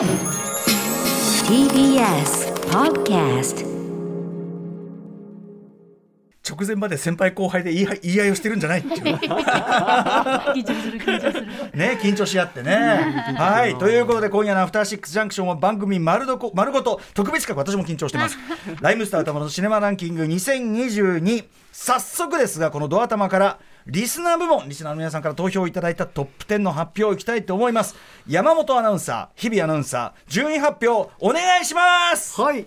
TBS Podcast 直前まで先輩後輩で言い合い言い合いをしてるんじゃないっていう緊張する緊張するね緊張し合ってね。はいということで今夜の「アフターシックスジャンクション」は番組丸どこ丸ごと特別企画私も緊張してます。ライムスター頭のシネマランキング2022早速ですがこのドア玉からリスナー部門リスナーの皆さんから投票いただいたトップ10の発表をいきたいと思います。山本アナウンサー日比アナウンサー順位発表お願いします。はい。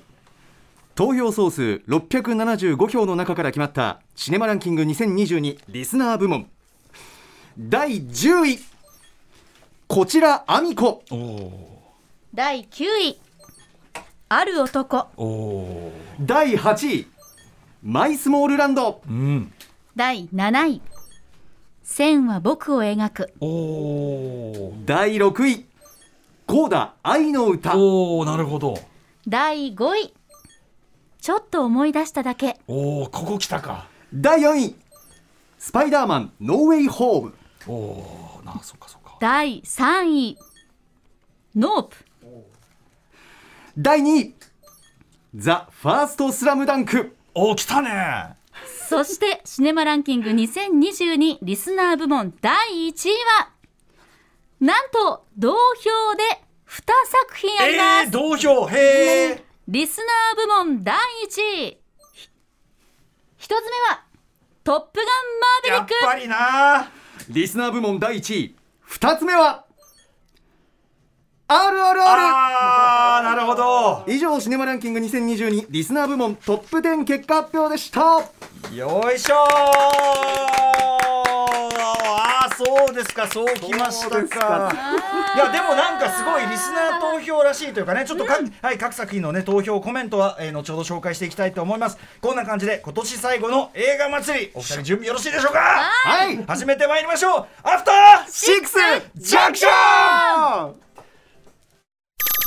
投票総数675票の中から決まったシネマランキング2022リスナー部門。第10位。こちらアミコ。第9位。ある男。第8位。マイスモールランド。うん。第7位線は僕を描く。おお第6位。コーダ愛の歌。おおなるほど。第5位。ちょっと思い出しただけ。おおここ来たか。第4位。スパイダーマンノーウェイホーム。おおなそっかそっか。第3位。ノープ。第2位。ザ・ファーストスラムダンク。おお来たねそしてシネマランキング2022リスナー部門第1位はなんと同票で2作品あります、えー、同票。へえリスナー部門第1位。ひ一つ目は「トップガンマーヴェリック」やっぱりな。リスナー部門第1位。2つ目は RRR あーなるほど。以上シネマランキング2022リスナー部門トップ10結果発表でした。よいしょー。あーそうですかそうきましたか。か。いやでもなんかすごいリスナー投票らしいというかねちょっとか、はい、各作品のね投票コメントは、えー後ほど紹介していきたいと思います。こんな感じで今年最後の映画祭りお二人準備よろしいでしょうか？はい。始めてまいりましょう。アフターシックスジャンクション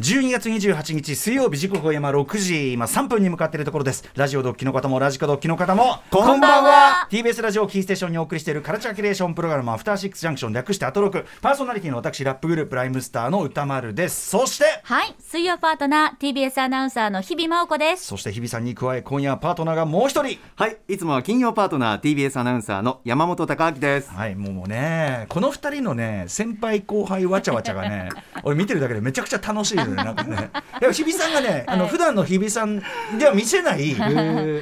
12月28日水曜日時刻は今6時今3分に向かっているところです。ラジオドッキの方もラジコドッキの方も。こんばんは。TBS ラジオキーステーションにお送りしているカルチャーキュレーションプログラムアフターシックスジャンクション略してアトロク。パーソナリティの私ラップグループライムスターの歌丸です。そして。はい。水曜パートナー TBS アナウンサーの日々真央子です。そして日比さんに加え今夜はパートナーがもう一人。はい。いつもは金曜パートナー TBS アナウンサーの山本貴明です。はい。もうねこの二人のね先輩後輩わちゃわちゃがね 俺見てるだけでめちゃくちゃ楽しいのよなんかね。い や日比さんがね、あの普段の日比さんでは見せない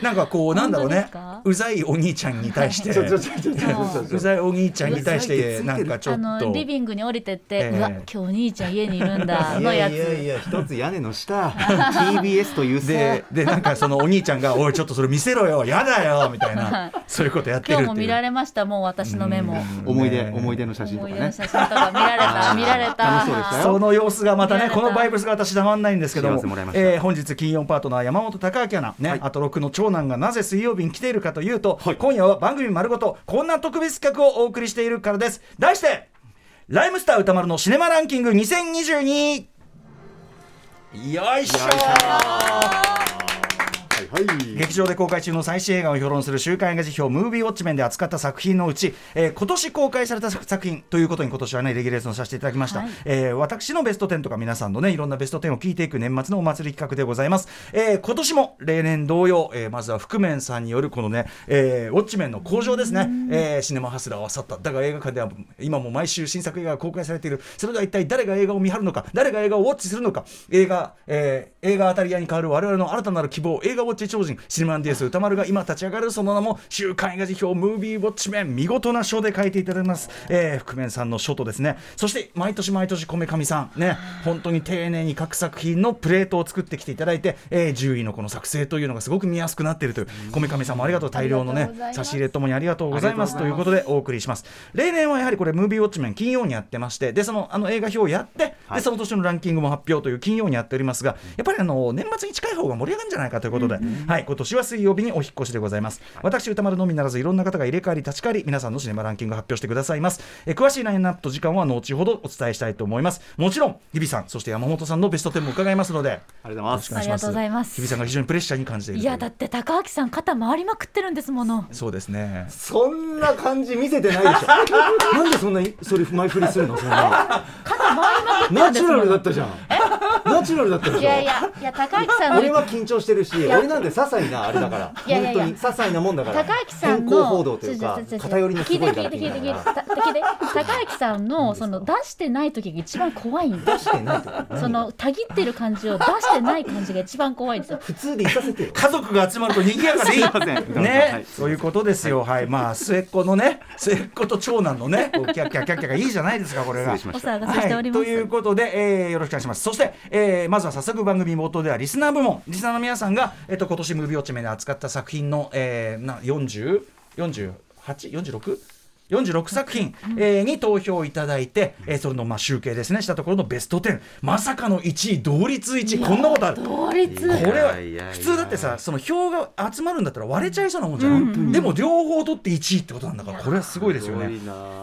なんかこうなんだろうね。うざいお兄ちゃんに対して。うざいお兄ちゃんに対してなんかちょあっと。のリビングに降りてって、ええ。うわ今日お兄ちゃん家にいるんだいのやつ。やいやいや一つ屋根の下 TBS というででなんかそのお兄ちゃんが「おいちょっとそれ見せろよやだよ」みたいなそういうことやってるっていう。今日も見られましたもう私の目も思い出思い出の写真とかね。思い出の写真とか見られた見られた その様子がまたねこのバイブスが私たまんないんですけどもえー本日金曜パートナー山本貴明アナね、はい。あと6の長男がなぜ水曜日に来ているかというと、はい。今夜は番組丸ごとこんな特別企画をお送りしているからです。題してライムスター歌丸のシネマランキング2022よいしょ劇場で公開中の最新映画を評論する週刊映画辞表ムービーウォッチメンで扱った作品のうち、えー今年公開された作品ということに今年はねレギュレーションさせていただきました、はい。えー私のベスト10とか皆さんのねいろんなベスト10を聞いていく年末のお祭り企画でございます、えー今年も例年同様、えーまずは覆面さんによるこのね、えーウォッチメンの向上ですね、えーシネマハスラーは去った。だが映画館では今も毎週新作映画が公開されている。それでは一体誰が映画を見張るのか誰が映画をウォッチするのか。映画、えー映画当たり屋に変わる我々の新たなる希望映画ウォッチ超人シネマンディエス歌丸が今立ち上がるその名も週刊映画辞表ムービーウォッチメン見事な書で書いていただきます、えー、覆面さんの書とですね。そして毎年毎年こめかみさん。ね。本当に丁寧に各作品のプレートを作ってきていただいて、えー、10位のこの作成というのがすごく見やすくなっているというこめかみさんもありがとう大量のね差し入れともにありがとうございますということでお送りします。例年はやはりこれムービーウォッチメン金曜にやってましてでそのあの映画表をやって、はい。でその年のランキングも発表という金曜にやっておりますがやっぱりあの年末に近い方が盛り上がるんじゃないかということで、はい。今年は水曜日にお引っ越しでございます、私歌丸のみならずいろんな方が入れ替わり立ち替わり皆さんのシネマランキング発表してくださいます。え詳しいラインナップと時間は後ほどお伝えしたいと思います。もちろん日比さんそして山本さんのベスト10も伺いますのでありがとうございます。ありがとうございます。日比さんが非常にプレッシャーに感じているいやだって高明さん肩回りまくってるんですもの。そうですね。そんな感じ見せてないでしょ。なんでそんなそれ前振りするの？そんな肩回りまくってるナチュラんですもの。ルだったじゃん。ナチュラルだったでしょ。いやいやいや高明さんの俺は緊張してるしや俺なんて些細なあれだから。いやいやいや。本当に些細なもんだから。高明さん変更の報道というか偏りのすごい聞いて聞いて聞いて聞いて。た聞いて高明さんのその出してない時が一番怖いんですしてないとそのたぎってる感じを出してない感じが一番怖いんですよ普通でいさせてよ家族が集まると賑やかでいいませんね、はいそういうことですよ、はい、まあ末っ子のね末っ子と長男のねこうキャッキャキャッキャがいいじゃないですかこれが。お騒がせしております、はい、ということで、えーよろしくお願いしますそして、えーまずは早速番組冒頭ではリスナー部門リスナーの皆さんが、えっと今年ムービーウォッチメで扱った作品の、えー、な 40?48?46? 46作品、えーに投票いただいて、えーそれのまあ集計ですね。したところのベスト10まさかの1位同率1位こんなことある。同率。これは普通だってさその票が集まるんだったら割れちゃいそうなもんじゃん、でも両方取って1位ってことなんだからこれはすごいですよね。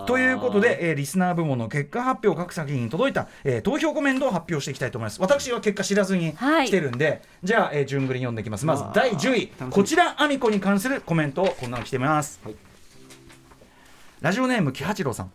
ということで、えーリスナー部門の結果発表各作品に届いた、えー投票コメントを発表していきたいと思います。私は結果知らずにはい。来てるんで、じゃあ、えー順繰りに読んでいきます。まず第10位。こちらアミコに関するコメントをこんなの来てます、はいラジオネーム木八郎さん。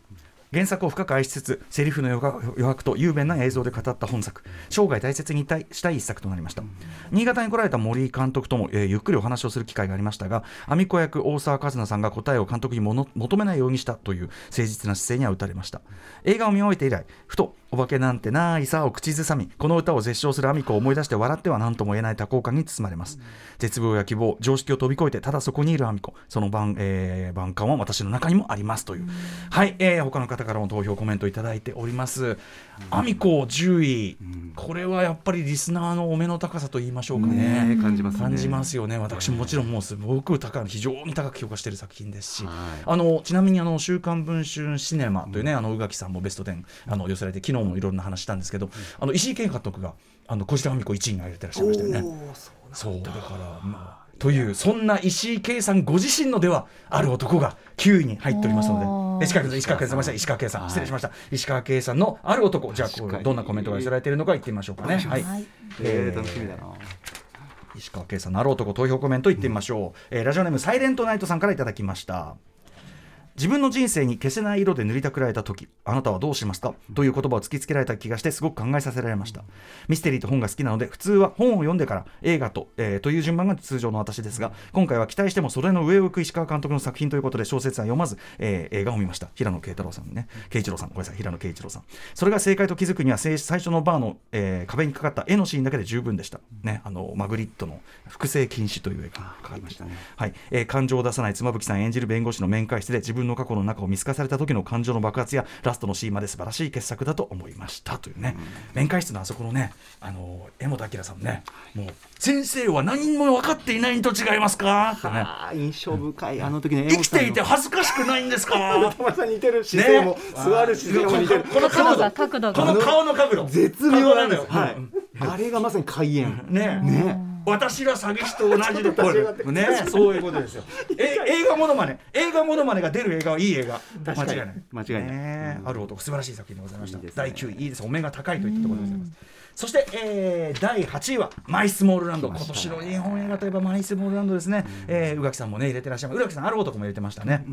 原作を深く愛しつつセリフの余白余白と雄弁な映像で語った本作。生涯大切にしたい一作となりました、新潟に来られた森監督とも、えーゆっくりお話をする機会がありましたがアミコ役大沢一菜さんが答えを監督にもの求めないようにしたという誠実な姿勢には打たれました。映画を見終えて以来ふとお化けなんてないさを口ずさみ。この歌を絶唱するアミコを思い出して笑っては何とも言えない多幸感に包まれます、絶望や希望常識を飛び越えてただそこにいるアミコ。その晩、えー晩感は私の中にもありますという、はい、えー他の方からも投票コメントいただいております、アミコ10位、これはやっぱりリスナーのお目の高さと言いましょうかね。ね感じますね。感じますよね。私もちろんもうすごく高い非常に高く評価している作品ですし、はい。あのちなみにあの「週刊文春シネマ」というね、あの宇垣さんもベスト10あの寄せられて昨日もいろんな話したんですけど、あの石井健監督があの小島美子1位に挙げてらっしゃいましたよね。そうだ。からまあというそんな石井圭さんご自身のではある男が9位に入っておりますので石川圭さん石川圭さん失礼しました、石川圭さんのある男。じゃあどんなコメントが寄せられているのか言ってみましょうかね。はい。楽しみだな。石川圭さんのある男投票コメントいってみましょう、えーラジオネームサイレントナイトさんからいただきました自分の人生に消せない色で塗りたくられた時あなたはどうしますか？という言葉を突きつけられた気がしてすごく考えさせられました。ミステリーと本が好きなので普通は本を読んでから映画と、えーという順番が通常の私ですが今回は期待してもそれの上を行く石川監督の作品ということで小説は読まず、えー映画を見ました。平野啓太郎さんね。啓一郎さん。ごめんなさい。平野啓一郎さん。それが正解と気づくには最初のバーの、えー壁にかかった絵のシーンだけで十分でした、ね、あのマグリットの複製禁止という映画がかかりました。ね。はい。えー感情を出さない妻夫木さん演じる弁護士の面会室で自分の過去の中を見透かされた時の感情の爆発やラストのシーンまで素晴らしい傑作だと思いました。というね、面会室のあそこのねあの江本明さんね。もう先生は何も分かっていないにと違いますか？ってね印象深い。あの時の生きていて恥ずかしくないんですか？玉 井さん似てる姿勢も、座る姿勢も似てる。この角角度が角度。このが顔の角度。絶妙なんです。はい。あれがまさに開演。ね。ね私ら詐欺師と同じでこれね。そういうことですよ。え映画ものまね。映画ものまねが出る映画はいい映画。間違いない。間違いない。ねある男素晴らしい作品でございました。第9位いいです。お目が高いといったところでございます。そして、えー第8位は「マイスモールランド」今年の日本映画といえば「マイスモールランド」ですね、えー宇垣さんもね入れてらっしゃいます。宇垣さんある男も入れてましたね、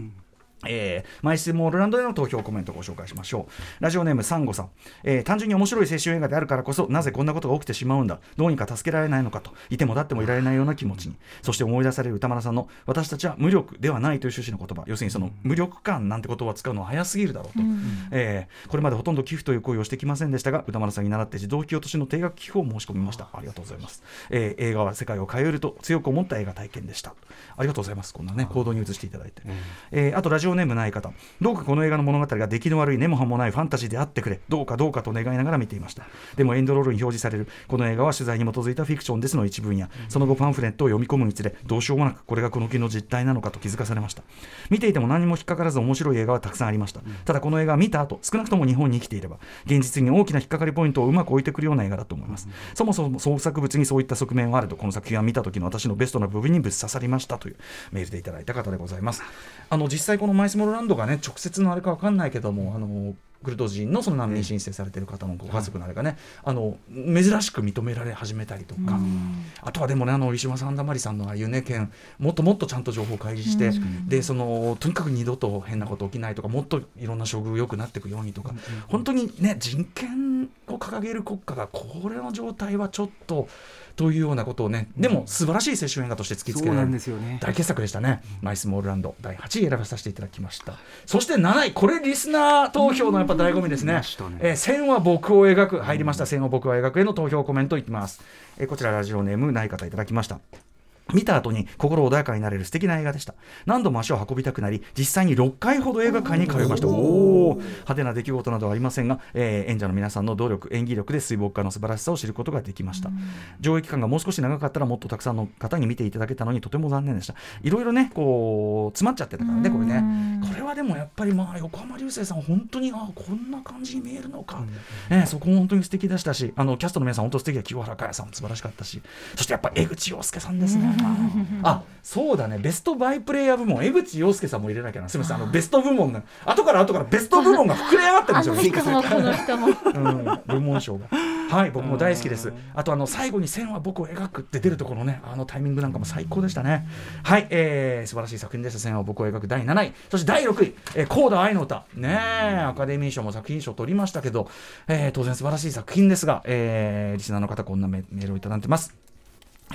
えーマイスモールランドでの投票コメントをご紹介しましょう。ラジオネームサンゴさん、えー単純に面白い青春映画であるからこそなぜこんなことが起きてしまうんだ？どうにか助けられないのかと。いても立ってもいられないような気持ちに。そして思い出される歌丸さんの私たちは無力ではないという趣旨の言葉。要するにその無力感なんて言葉を使うのは早すぎるだろうと、えーこれまでほとんど寄付という行為をしてきませんでしたが歌丸さんに習って児童引き落としの定額寄付を申し込みました。ありがとうございます、えー映画は世界を変えると強く思った映画体験でした。ありがとうございます。こんなね行動に移していただいて、えーあとラジオオネームない方。どうかこの映画の物語が出来の悪い根も葉もないファンタジーであってくれ。どうかどうかと願いながら見ていました。でもエンドロールに表示される。この映画は取材に基づいたフィクションですの一文やその後パンフレットを読み込むにつれどうしようもなくこれがこの国の実態なのかと気づかされました。見ていても何も引っかからず面白い映画はたくさんありました。ただこの映画を見た後少なくとも日本に生きていれば現実に大きな引っかかりポイントをうまく置いてくるような映画だと思います。そもそも創作物にそういった側面はあるとこの作品は見た時の私のベストな部分にぶっ刺さりましたというメールでいただいた方でございます。あの実際このマイスモールランドがね直接のあれかわかんないけどもあのクルド人のその難民申請されている方のご家族のあれがね、あの珍しく認められ始めたりとか、あとはでもねあの石島さんだまりさんのああいうね件もっともっとちゃんと情報開示して、でそのとにかく二度と変なこと起きないとかもっといろんな処遇良くなっていくようにとか、本当にね人権を掲げる国家がこれの状態はちょっとというようなことをねでも素晴らしい青春映画として突きつけられる大傑作でしたね、マイスモールランド第8位選ばさせていただきました。そして7位これリスナー投票のぱ醍醐味ですね,、えー、線は僕を描く。入りました線は僕を描くへの投票コメントいきます、えー、こちらラジオネームない方いただきました見た後に心穏やかになれる素敵な映画でした。何度も足を運びたくなり実際に6回ほど映画館に通いました。おお派手な出来事などはありませんが、えー、演者の皆さんの努力演技力で水墨画の素晴らしさを知ることができました。上映期間がもう少し長かったらもっとたくさんの方に見ていただけたのにとても残念でした。いろいろねこう詰まっちゃってたからねこれね。これはでもやっぱりまあ横浜流星さん本当にあこんな感じに見えるのか、ね、そこも本当に素敵でしたしあのキャストの皆さん本当素敵で清原果耶さんも素晴らしかったしそしてやっぱ江口洋介さんですねあそうだね。ベストバイプレイヤー部門江口洋介さんも入れなきゃな。すみません。あのベスト部門が後から後からベスト部門が膨れ上がってるんですよ。うん、部門賞が。はい僕も大好きです。あとあの最後に線は僕を描くって出るところねあのタイミングなんかも最高でしたね。はい、えー、素晴らしい作品でした。線は僕を描く第7位。そして第6位「えー、コーダ愛の歌」ねアカデミー賞も作品賞取りましたけど、えー、当然素晴らしい作品ですが、えー、リスナーの方こんなメールをいただいてます。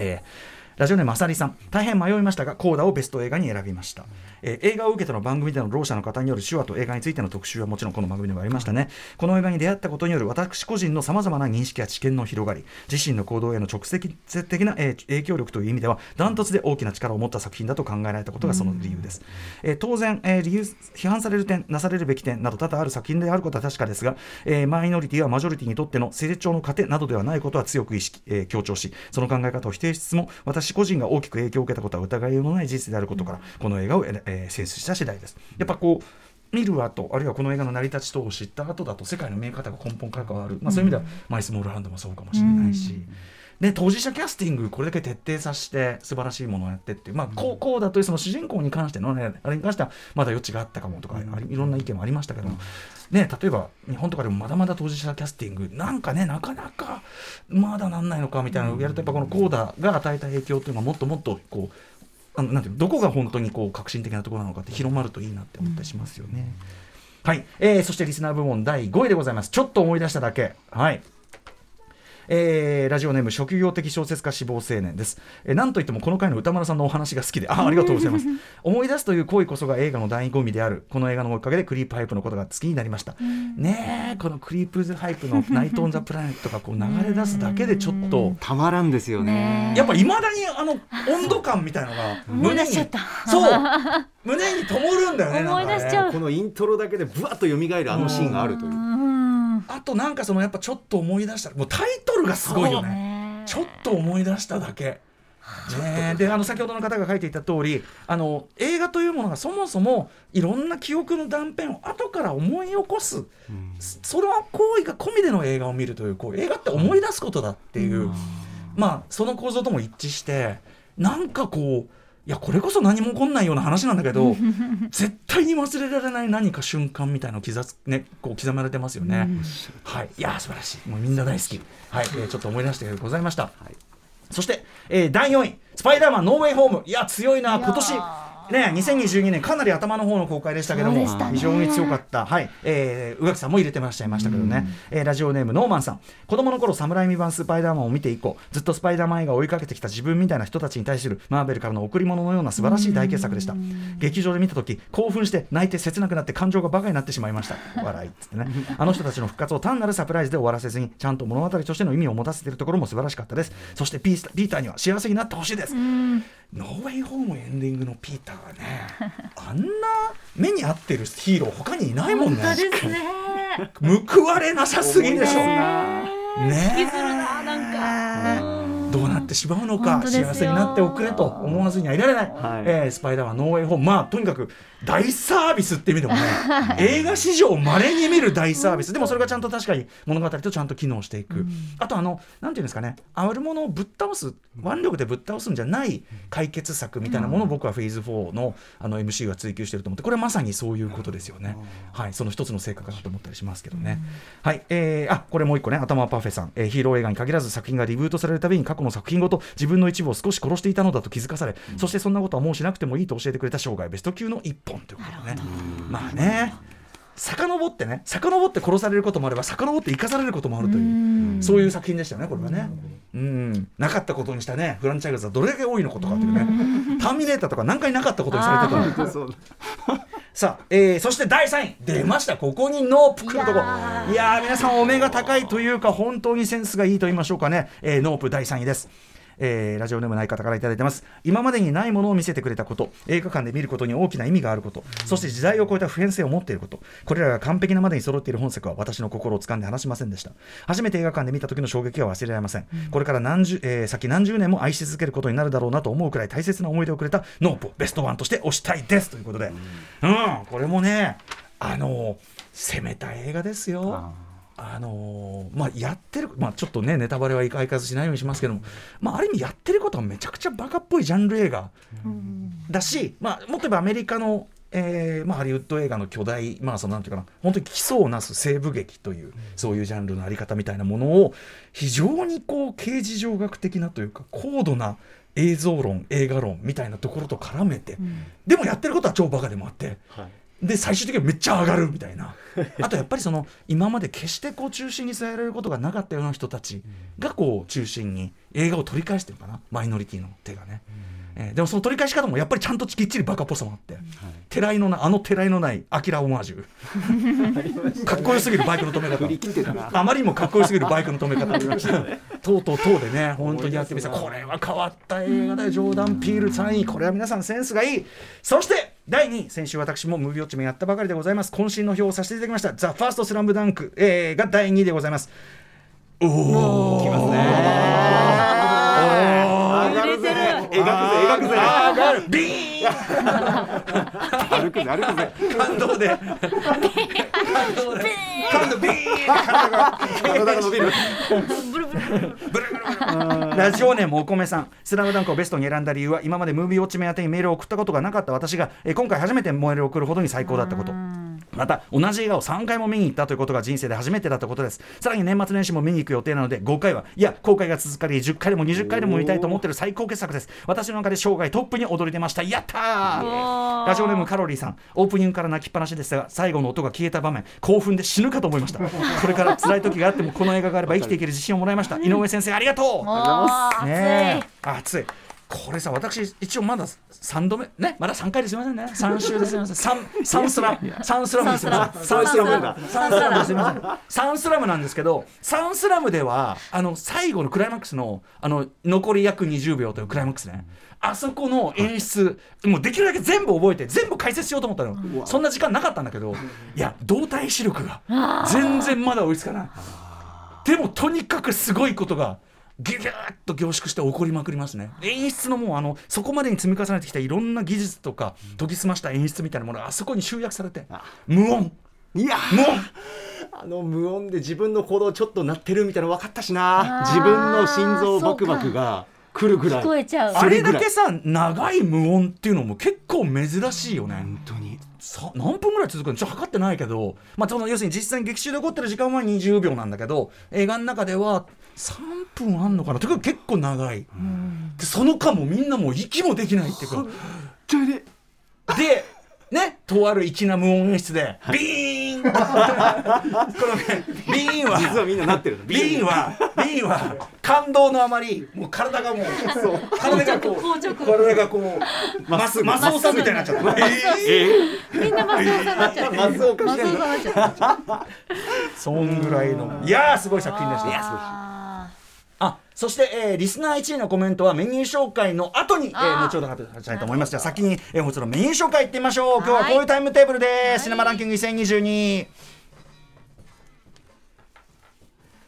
えーラジオネームあさりさん。大変迷いましたがコーダをベスト映画に選びました、えー、映画を受けての番組でのろう者の方による手話と映画についての特集はもちろんこの番組でもありましたね。この映画に出会ったことによる私個人のさまざまな認識や知見の広がり自身の行動への直接的な、えー、影響力という意味ではダントツで大きな力を持った作品だと考えられたことがその理由です、えー、当然、えー、理由批判される点なされるべき点など多々ある作品であることは確かですが、えー、マイノリティはマジョリティにとっての成長の糧などではないことは強く意識、えー、強調しその考え方を否定しつつも私個人が大きく影響を受けたことは疑いようのない事実であることから、この映画を、えー、選出した次第です。やっぱこう見る後あるいはこの映画の成り立ち等を知った後だと世界の見え方が根本から変わる、まあ、そういう意味では、マイスモールランドもそうかもしれないし。で当事者キャスティング。これだけ徹底させて素晴らしいものをやってって。いう、まあ、こうこうだというその主人公に関してのねあれに関してはまだ余地があったかもとか、いろんな意見もありましたけども、ね、例えば日本とかでもまだまだ当事者キャスティング。なんかねなかなかまだなんないのかみたいなのをやるとやっぱこのコーダが与えた影響というのがもっともっとこうあのなんていうどこが本当にこう革新的なところなのかって広まるといいなって思ったりしますよね。はい、えー、そしてリスナー部門第5位でございます。ちょっと思い出しただけ。はい。えー、ラジオネーム職業的小説家志望青年です、えー、なんといってもこの回の歌丸さんのお話が好きであありがとうございます。思い出すという行為こそが映画の醍醐味であるこの映画のおかげでクリープハイプのことが好きになりました。ねえこのクリープハイプの「ナイト・オン・ザ・プラネット」がこう流れ出すだけでちょっとたまらんですよね。やっぱいまだにあの温度感みたいのが胸にそう胸に灯るんだよね思い出しちゃう、ね、このイントロだけでぶわっと蘇るあのシーンがあるというあとなんかそのやっぱちょっと思い出した。もうタイトルがすごいよね。ちょっと思い出しただけ。ね、であの先ほどの方が書いていた通りあり映画というものがそもそもいろんな記憶の断片を後から思い起こす、うん、その行為が込みでの映画を見るというこう映画って思い出すことだっていう、うん、まあその構造とも一致してなんかこういやこれこそ何も起こんないような話なんだけど 絶対に忘れられない何か瞬間みたいなの刻,、ね、こう刻まれてますよね。はい、いや素晴らしい。もうみんな大好き、はい。えー、ちょっと思い出してございました。はい、そして、えー、第4位「スパイダーマンノーウェイホーム」いや強いな。今年ね、2022年かなり頭の方の公開でしたけども、ね、非常に強かった、はい。えー、宇垣さんも入れてましたいましたけどね、えー、ラジオネームノーマンさん。子供の頃侍未版スパイダーマンを見て以降ずっとスパイダーマン映画を追いかけてきた自分みたいな人たちに対するマーベルからの贈り物のような素晴らしい大傑作でした。劇場で見た時興奮して泣いて切なくなって感情がバカになってしまいました。笑いっつってね。あの人たちの復活を単なるサプライズで終わらせずにちゃんと物語としての意味を持たせているところも素晴らしかったです。そしてピーピーターには幸せになってほしいですノーウェイホームエンディングのピーターがね あんな目に合ってるヒーロー他にいないもんね。本当ですね。報われなさすぎでしょ。ね。引きずるななんかってしまうのか幸せになっておくれと思わずにはいられない、はい。えースパイダーマンノーウェイホーム。まあとにかく大サービスって意味でもね映画史上まれに見る大サービス。でもそれがちゃんと確かに物語とちゃんと機能していく、あとあのなんていうんですかねあるものをぶっ倒す腕力でぶっ倒すんじゃない解決策みたいなものを僕はフェーズ4のあの MC が追求してると思ってこれはまさにそういうことですよね、はい、その一つの成果かなと思ったりしますけどね、はい。えー、あこれもう一個ね頭はパフェさん、えーヒーロー映画に限らず作品がリブートされるたびに過去の作品ごと自分の一部を少し殺していたのだと気づかされ、そしてそんなことはもうしなくてもいいと教えてくれた生涯ベスト級の一本ということでね。まあね。遡ってね。遡って殺されることもあれば遡って生かされることもあるというそういう作品でしたよねこれはね。うん。なかったことにしたねフランチャイズはどれだけ多いのことかというね。ターミネーターとか何回なかったことにされてたの さあ、えーそして第3位。出ました。ここにノープ来るとこ。いやー。皆さんお目が高いというか本当にセンスがいいと言いましょうかね、えーノープ第3位ですえーラジオネームない方からいただいてます。今までにないものを見せてくれたこと。映画館で見ることに大きな意味があること。そして時代を超えた普遍性を持っていること。これらが完璧なまでに揃っている本作は私の心を掴んで離しませんでした。初めて映画館で見た時の衝撃は忘れられません、これから何十、えー先何十年も愛し続けることになるだろうなと思うくらい大切な思い出をくれたノープ。をベストワンとして推したいですということで。うん、これもねあの攻めた映画ですよあのーまあ、やってる、まあ、ちょっとねネタバレは相変わらずしないようにしますけども、まあ、ある意味やってることはめちゃくちゃバカっぽいジャンル映画だし、まあ、もっと言えばアメリカの、えーまあ、ハリウッド映画の巨大、まあ、そのなんていうかな本当に基礎をなす西部劇という、そういうジャンルのあり方みたいなものを非常にこう刑事上学的なというか高度な映像論映画論みたいなところと絡めて、でもやってることは超バカでもあって。で最終的にはめっちゃ上がるみたいな。あとやっぱりその今まで決してこう中心に据えられることがなかったような人たちがこう中心に映画を取り返してるかな。マイノリティの手がね、えーでもその取り返し方もやっぱりちゃんときっちりバカっぽさもあって、てらい。のないあのてらいのないアキラオマージュ。かっこよすぎるバイクの止め方。あまりにもかっこよすぎるバイクの止め方。とうとうとうでね本当にやってみせたこれは変わった映画だよジョーダン・ピール3位これは皆さんセンスがいい。そして第2位先週私もムービーウォッチメンやったばかりでございます。渾身の表をさせていただきました「ザ・ファーストスラムダンク、えーが第2位でございます。おおきますね描くぜ描くぜ。ビーン。歩くぜ歩くぜ。感動で。感動で。感動ビーン体が体が伸びる。ブルブルブルラジオネームお米さん「スラムダンクをベストに選んだ理由は今までムービーウォッチメン宛てにメールを送ったことがなかった私が、えー今回初めてメールを送るほどに最高だったことまた同じ映画を3回も見に行ったということが人生で初めてだったことです。さらに年末年始も見に行く予定なので5回はいや公開が続かり10回でも20回でも見たいと思ってる最高傑作です。私の中で生涯トップに躍り出ました。やったー!ラジオネームカロリーさん。オープニングから泣きっぱなしでしたが最後の音が消えた場面興奮で死ぬかと思いました。これから辛い時があってもこの映画があれば生きていける自信をもらいました。井上先生ありがとう!おー。ねえ。熱いこれさ私一応まだ3度目？ね？まだ3回ですいませんね。3週ですいません。3, 3スラ3スラム。ですいませんサンスラムだ。サンスラムですいませんサンスラムなんですけどサンスラムではあの最後のクライマックスのあの残り約20秒というクライマックスね。あそこの演出もうできるだけ全部覚えて全部解説しようと思ったのそんな時間なかったんだけどいや動体視力が全然まだ追いつかない。でもとにかくすごいことがギュギュッと凝縮して起こりまくりますね。演出のもうあのそこまでに積み重ねてきたいろんな技術とか研ぎ澄ました演出みたいなものがあそこに集約されて無音。いや。無音。あの無音で自分の行動ちょっと鳴ってるみたいなの分かったしな。自分の心臓バクバクが来るぐらい。聞こえちゃう。あれだけさ長い無音っていうのも結構珍しいよね、本当に。さ何分ぐらい続くの？ちょっと測ってないけど、まあ、その要するに実際に劇中で起こってる時間は20秒なんだけど映画の中では3分あんのかな？というか結構長い、でその間もみんなもう息もできないっていうか。それででねとある粋な無音演出でビーンこのねビーンは実はみんななってるの。ビーンはビーンは感動のあまりもう体がもう体がこう体がこうマスマスオさんみたいになっちゃった。みんなマスオさん になっちゃって。マスオさんになっちゃって。そんぐらいのいやーすごい作品でした。あああそして、えーリスナー1位のコメントはメニュー紹介の後に、えー、後ほど発表したいと思います。じゃあ先に、えー、もちろんメニュー紹介いってみましょう。今日はこういうタイムテーブルです、シネマランキング2022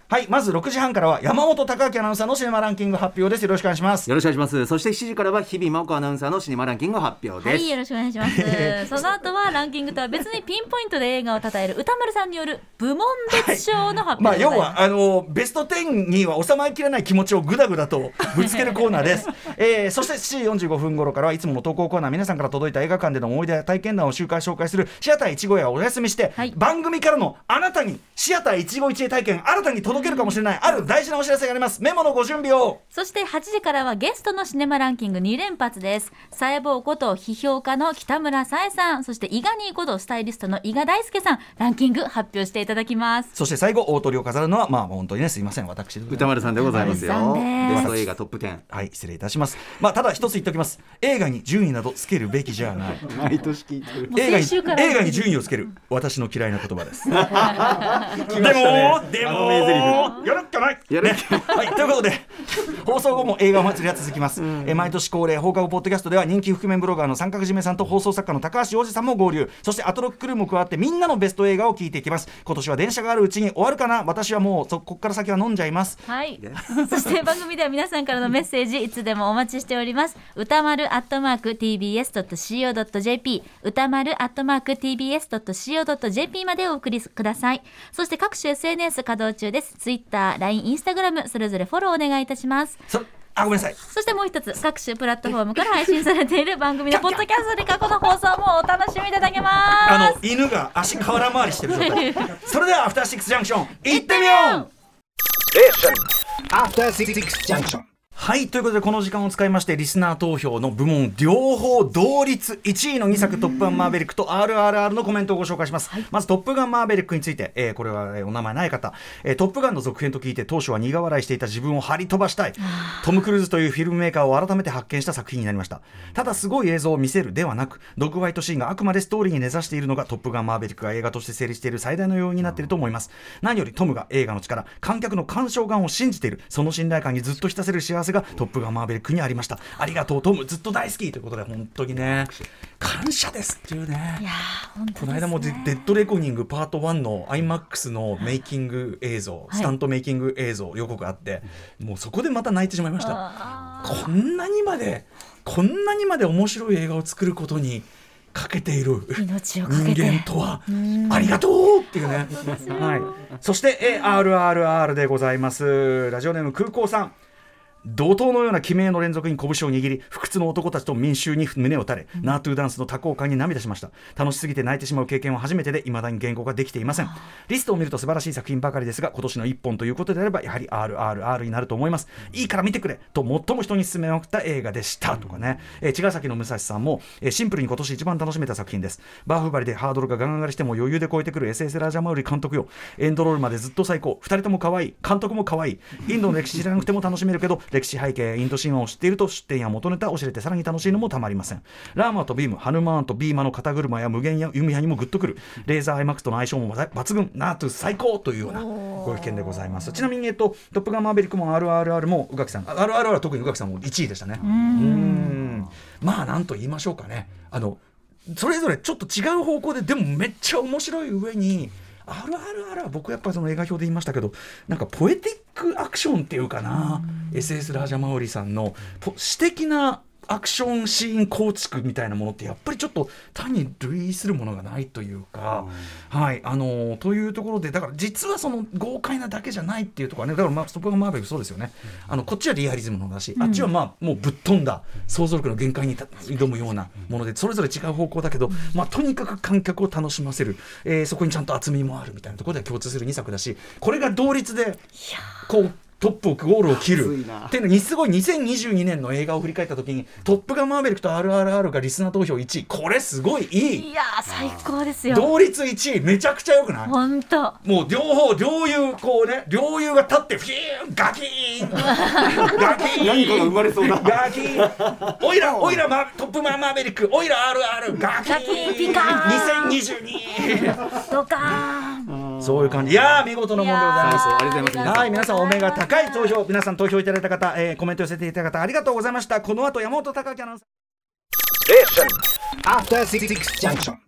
はいまず6時半からは山本貴明アナウンサーのシネマランキング発表です。よろしくお願いします。よろしくお願いしますそして7時からは日々真央子アナウンサーのシネマランキング発表です、はい、よろしくお願いします。その後はランキングとは別にピンポイントで映画を称える歌丸さんによる部門別賞の発まあ表でございます。要はあのベスト10には収まりきれない気持ちをぐだぐだとぶつけるコーナーです、えーそして7時45分頃からはいつもの投稿コーナー皆さんから届いた映画館での思い出や体験談を週間紹介するシアター一期屋をお休みして、はい。番組からのあなたにシアター一期一会体験新たに届けるかもしれない。ある大事なお知らせがあります。メモのご準備を。そして8時からはゲストのシネマランキング2連発です。サエボーこと批評家の北村さえさん、そして伊賀ニーことスタイリストの伊賀大輔さん、ランキング発表していただきます。そして最後大鳥を飾るのはまあ本当にねすいません。私歌丸さんでございますよ。ベスト映画トップ10はい失礼いたします。まあただ一つ言っておきます。映画に順位などつけるべきじゃない。毎年聞いてる。映画映画に順位をつける。私の嫌いな言葉です。でも、であ やるっきゃない。やるっねはい、ということで、放送後も映画お祭りは続きます。え毎年恒例、放課後ポッドキャストでは人気覆面ブロガーの三角締めさんと放送作家の高橋洋二さんも合流。そしてアトロッククルーも加わってみんなのベスト映画を聞いていきます。今年は電車があるうちに終わるかな私はもうそこっから先は飲んじゃいます。はい。そして番組では皆さんからのメッセージいつでもお待ちしております。歌丸アットマーク tbs.co.jp 歌丸アットマーク tbs.co.jp までお送りください。そして各種 SNS 稼働中です。Twitter、LINE、Instagram それぞれフォローお願いいたします。そあ、ごめんなさい。そしてもう一つ各種プラットフォームから配信されている番組のポッドキャストで過去の放送もお楽しみいただけます。あの、犬が足瓦回りしてる状態。それでは、アフターシックスジャンクション、行ってみよう After Six Junction. はいということでこの時間を使いましてリスナー投票の部門両方同率1位の2作「トップガンマーヴェリック」と「RRR」のコメントをご紹介します、まず「トップガンマーヴェリック」について、えーこれは、えーお名前ない方、えートップガン」の続編と聞いて当初は苦笑いしていた自分を張り飛ばしたい。トム・クルーズというフィルムメーカーを改めて発見した作品になりました。ただすごい映像を見せるではなくドッグファイトシーンがあくまでストーリーに根ざしているのが「トップガンマーヴェリック」が映画として成立している最大の要因になっていると思います。何よりトムが映画の力観客の鑑賞眼を信じている。その信頼感にずっと浸せる幸せが「トップガンマーヴェリック」にありました。ありがとうトム。ずっと大好き。ということで本当にね。感謝ですっていうね。いやね。この間もデデッドレコニングパート1の IMAX のメイキング映像、はい。スタントメイキング映像予告あってもうそこでまた泣いてしまいました。あこんなにまでこんなにまで面白い映画を作ることにかけている人て。間とはありがとうっていうね。はい。そして、えー RRR でございます。ラジオネーム空港さん。怒涛のような悲鳴の連続に拳を握り不屈の男たちと民衆に胸を打たれ、ナートゥダンスの多幸感に涙しました。楽しすぎて泣いてしまう経験は初めてで未だに言語ができていません。リストを見ると素晴らしい作品ばかりですが今年の一本ということであればやはり RRR になると思います。いいから見てくれと最も人に勧めまくった映画でしたとかね、えー茅ヶ崎の武蔵さんも、えーシンプルに今年一番楽しめた作品です。バーフバリでハードルがガンガン上がりしても余裕で超えてくる SS ラージャマウリ監督よ。エンドロールまでずっと最高。2人とも可愛い。監督も可愛い。インドの歴史知らなくても楽しめるけど歴史背景インド神話を知っていると出典や元ネタを知れてさらに楽しいのもたまりません。ラーマとビームハヌマーンとビーマの肩車や無限や弓矢にもグッとくるレーザー IMAX との相性も抜群ナートゥ最高というようなご意見でございますちなみに、えっと、トップガンマーベリックも RRR も宇垣さん RRR は特に宇垣さんも1位でしたねうんまあなんと言いましょうかねあのそれぞれちょっと違う方向ででもめっちゃ面白い上に RRR は僕やっぱその映画表で言いましたけどなんかポエティックアクションっていうかな。SS ラージャマウリさんのポ詩的なアクションシーン構築みたいなものってやっぱりちょっと単に類するものがないというか、はいあのーというところでだから実はその豪快なだけじゃないっていうところはねだからまあストップガンマーベルそうですよね、あのこっちはリアリズムの方だし、あっちはまあもうぶっ飛んだ想像力の限界にた挑むようなものでそれぞれ違う方向だけど、まあ、とにかく観客を楽しませる、えーそこにちゃんと厚みもあるみたいなところでは共通する2作だしこれが同率でこうトップをゴールを切る。っていうのにすごい2022年の映画を振り返った時に「トップガンマーヴェリック」と「RRR」がリスナー投票1位。これすごいいい。いやー最高ですよ。同率1位。めちゃくちゃよくない？本当。もう両方両友こうね両友が立ってフィーンガキーン。ガキーン。何かが生まれそうだ。ガキーン。おいらおいら、ま、トップマンマーヴェリック。おいら RR ガキーン。ガキーンピカーン。2022ドカーンそういう感じ。いやー見事なもんでございます。ありがとうございます。はい皆さんお目が高い投票。皆さん投票いただいた方、えーコメント寄せていただいた方ありがとうございました。この後山本貴明アナウンサー。After Six Junction.